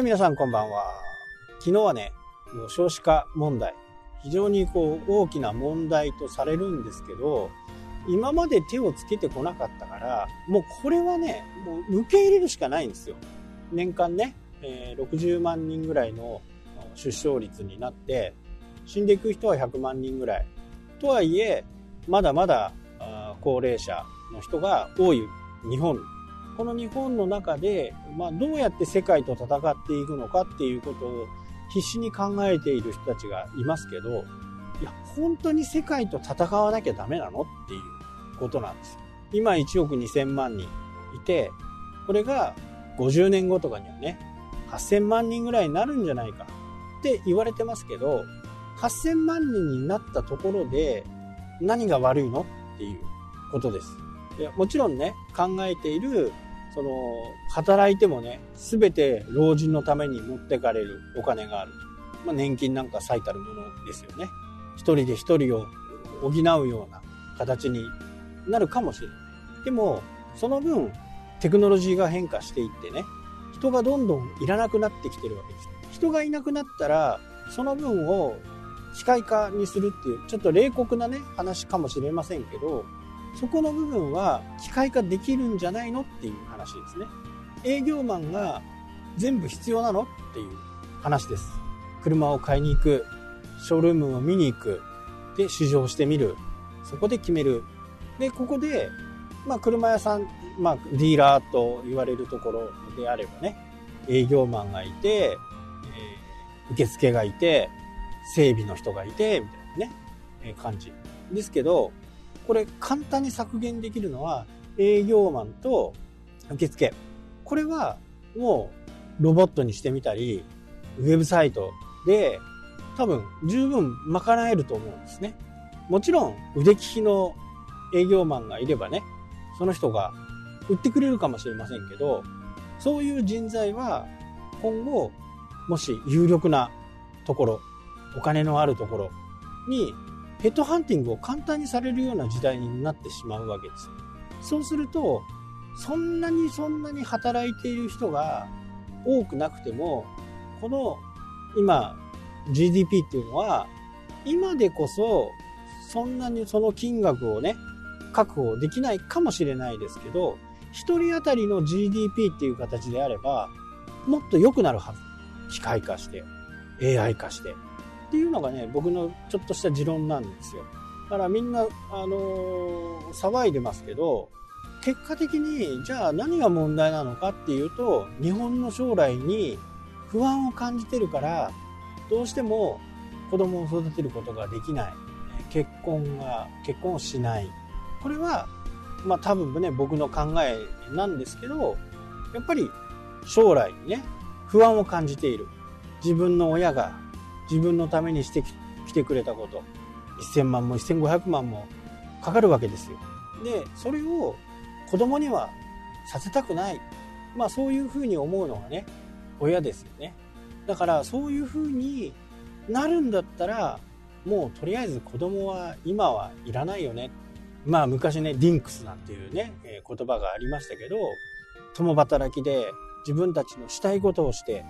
い、皆さんこんばんは。昨日はねもう、少子化問題、非常にこう大きな問題とされるんですけど、今まで手をつけてこなかったから、もうこれはね、もう受け入れるしかないんですよ。年間ね、えー、60万人ぐらいの出生率になって、死んでいく人は100万人ぐらい。とはいえ、まだまだ高齢者の人が多い日本この日本の中で、まあ、どうやって世界と戦っていくのかっていうことを必死に考えている人たちがいますけど、いや、本当に世界と戦わなきゃダメなのっていうことなんですよ。今1億2000万人いて、これが50年後とかにはね、8000万人ぐらいになるんじゃないかって言われてますけど、8000万人になったところで何が悪いのっていうことです。いやもちろんね、考えているその、働いてもね、すべて老人のために持ってかれるお金がある。まあ、年金なんか最たるものですよね。一人で一人を補うような形になるかもしれない。でも、その分、テクノロジーが変化していってね、人がどんどんいらなくなってきてるわけです。人がいなくなったら、その分を機械化にするっていう、ちょっと冷酷なね、話かもしれませんけど、そこの部分は機械化できるんじゃないのっていう話ですね。営業マンが全部必要なのっていう話です。車を買いに行く、ショールームを見に行く、で、試乗してみる。そこで決める。で、ここで、まあ、車屋さん、まあ、ディーラーと言われるところであればね、営業マンがいて、えー、受付がいて、整備の人がいて、みたいなね、えー、感じ。ですけど、これ簡単に削減できるのは営業マンと受付。これはもうロボットにしてみたり、ウェブサイトで多分十分賄えると思うんですね。もちろん腕利きの営業マンがいればね、その人が売ってくれるかもしれませんけど、そういう人材は今後、もし有力なところ、お金のあるところにヘッドハンティングを簡単にされるような時代になってしまうわけです。そうすると、そんなにそんなに働いている人が多くなくても、この今 GDP っていうのは、今でこそそんなにその金額をね、確保できないかもしれないですけど、一人当たりの GDP っていう形であれば、もっと良くなるはず。機械化して、AI 化して。っていうのがね、僕のちょっとした持論なんですよ。だからみんな、あのー、騒いでますけど、結果的に、じゃあ何が問題なのかっていうと、日本の将来に不安を感じてるから、どうしても子供を育てることができない。結婚が、結婚をしない。これは、まあ多分ね、僕の考えなんですけど、やっぱり将来にね、不安を感じている。自分の親が自分のためにしてきてくれたこと、1000万も1500万もかかるわけですよ。で、それを子供にはさせたくない。まあそういうふうに思うのがね、親ですよね。だからそういうふうになるんだったら、もうとりあえず子供は今はいらないよね。まあ昔ね、ディンクスなんていうね、えー、言葉がありましたけど、共働きで自分たちのしたいことをして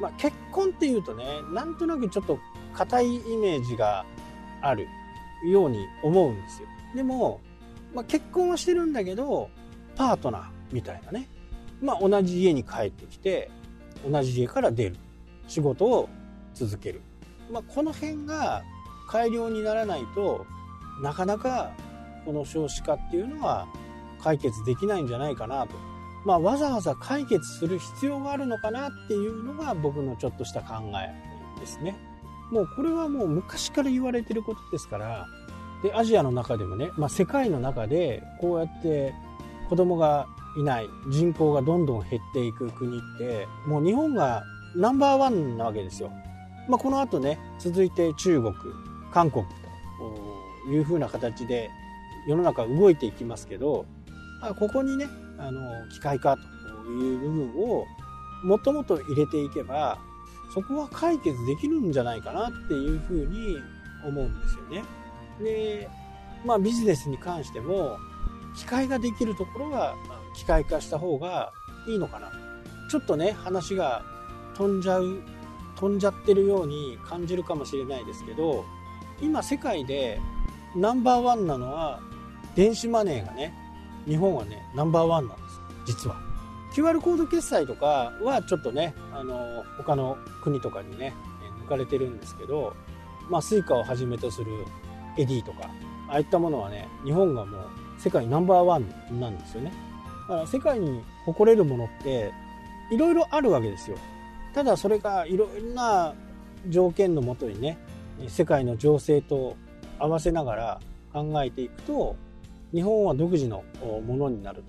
まあ、結婚っていうとね、なんとなくちょっと硬いイメージがあるように思うんですよ。でも、まあ、結婚はしてるんだけど、パートナーみたいなね。まあ、同じ家に帰ってきて、同じ家から出る。仕事を続ける。まあ、この辺が改良にならないとなかなかこの少子化っていうのは解決できないんじゃないかなとまあ、わざわざ解決する必要があるのかなっていうのが僕のちょっとした考えですね。もうこれはもう昔から言われてることですから、で、アジアの中でもね、まあ、世界の中でこうやって子供がいない人口がどんどん減っていく国って、もう日本がナンバーワンなわけですよ。まあ、この後ね、続いて中国、韓国というふうな形で世の中動いていきますけど、あ、ここにね、あの機械化という部分をもっともっと入れていけばそこは解決できるんじゃないかなっていうふうに思うんですよね。で、まあビジネスに関しても機械ができるところは機械化した方がいいのかな。ちょっとね、話が飛んじゃう飛んじゃってるように感じるかもしれないですけど今世界でナンバーワンなのは電子マネーがね日本はねナンバーワンなんです実は。QR コード決済とかはちょっとねあの他の国とかにね抜かれてるんですけどまあ Suica をはじめとするエディとかああいったものはね日本がもう世界ナンバーワンなんですよね。だから世界に誇れるものっていろいろあるわけですよ。ただそれがいろんな条件のもとにね世界の情勢と合わせながら考えていくと日本は独自のものになる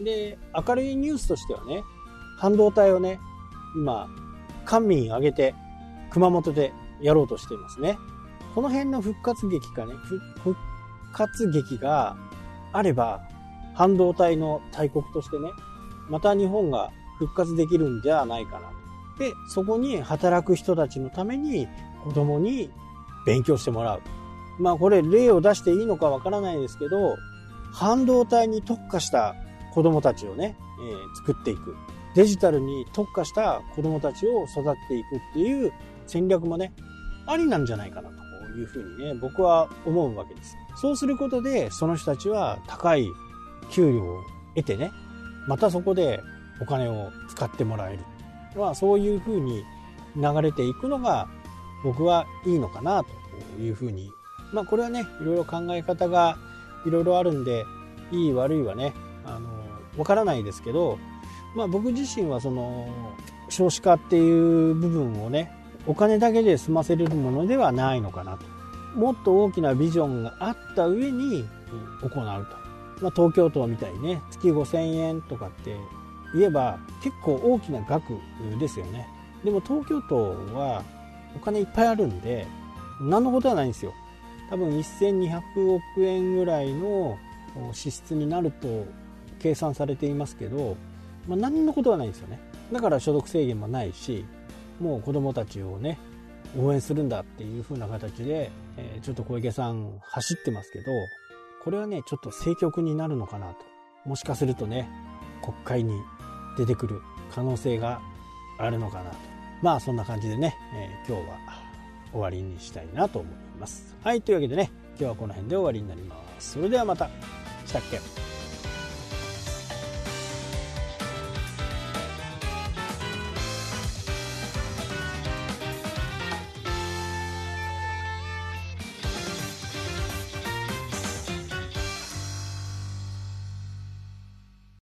で明るいニュースとしてはね半導体をね今官民挙げて熊本でやろうとしていますね。この辺の復活劇がね復活劇があれば半導体の大国としてねまた日本が復活できるんじゃないかなと。でそこに働く人たちのために子供に勉強してもらう。まあこれ例を出していいのかわからないですけど半導体に特化した子供たちをね、えー、作っていく。デジタルに特化した子供たちを育っていくっていう戦略もね、ありなんじゃないかなというふうにね、僕は思うわけです。そうすることで、その人たちは高い給料を得てね、またそこでお金を使ってもらえる。まあそういうふうに流れていくのが僕はいいのかなというふうに。まあこれはね、いろいろ考え方がいろいろあるんで、いい悪いはね、あの、わからないですけど、まあ僕自身はその、少子化っていう部分をね、お金だけで済ませれるものではないのかなと。もっと大きなビジョンがあった上に行うと。まあ東京都みたいにね、月5000円とかって言えば結構大きな額ですよね。でも東京都はお金いっぱいあるんで、何のことはないんですよ。多分1200億円ぐらいの支出になると計算されていますけど、まあ、何のことはないんですよね。だから所得制限もないしもう子どもたちをね応援するんだっていう風な形で、えー、ちょっと小池さん走ってますけどこれはねちょっと政局になるのかなと。もしかするとね国会に出てくる可能性があるのかなと。まあそんな感じでね、えー、今日は終わりにしたいなと思います。はいというわけでね今日はこの辺で終わりになります。それではまた。したっけ？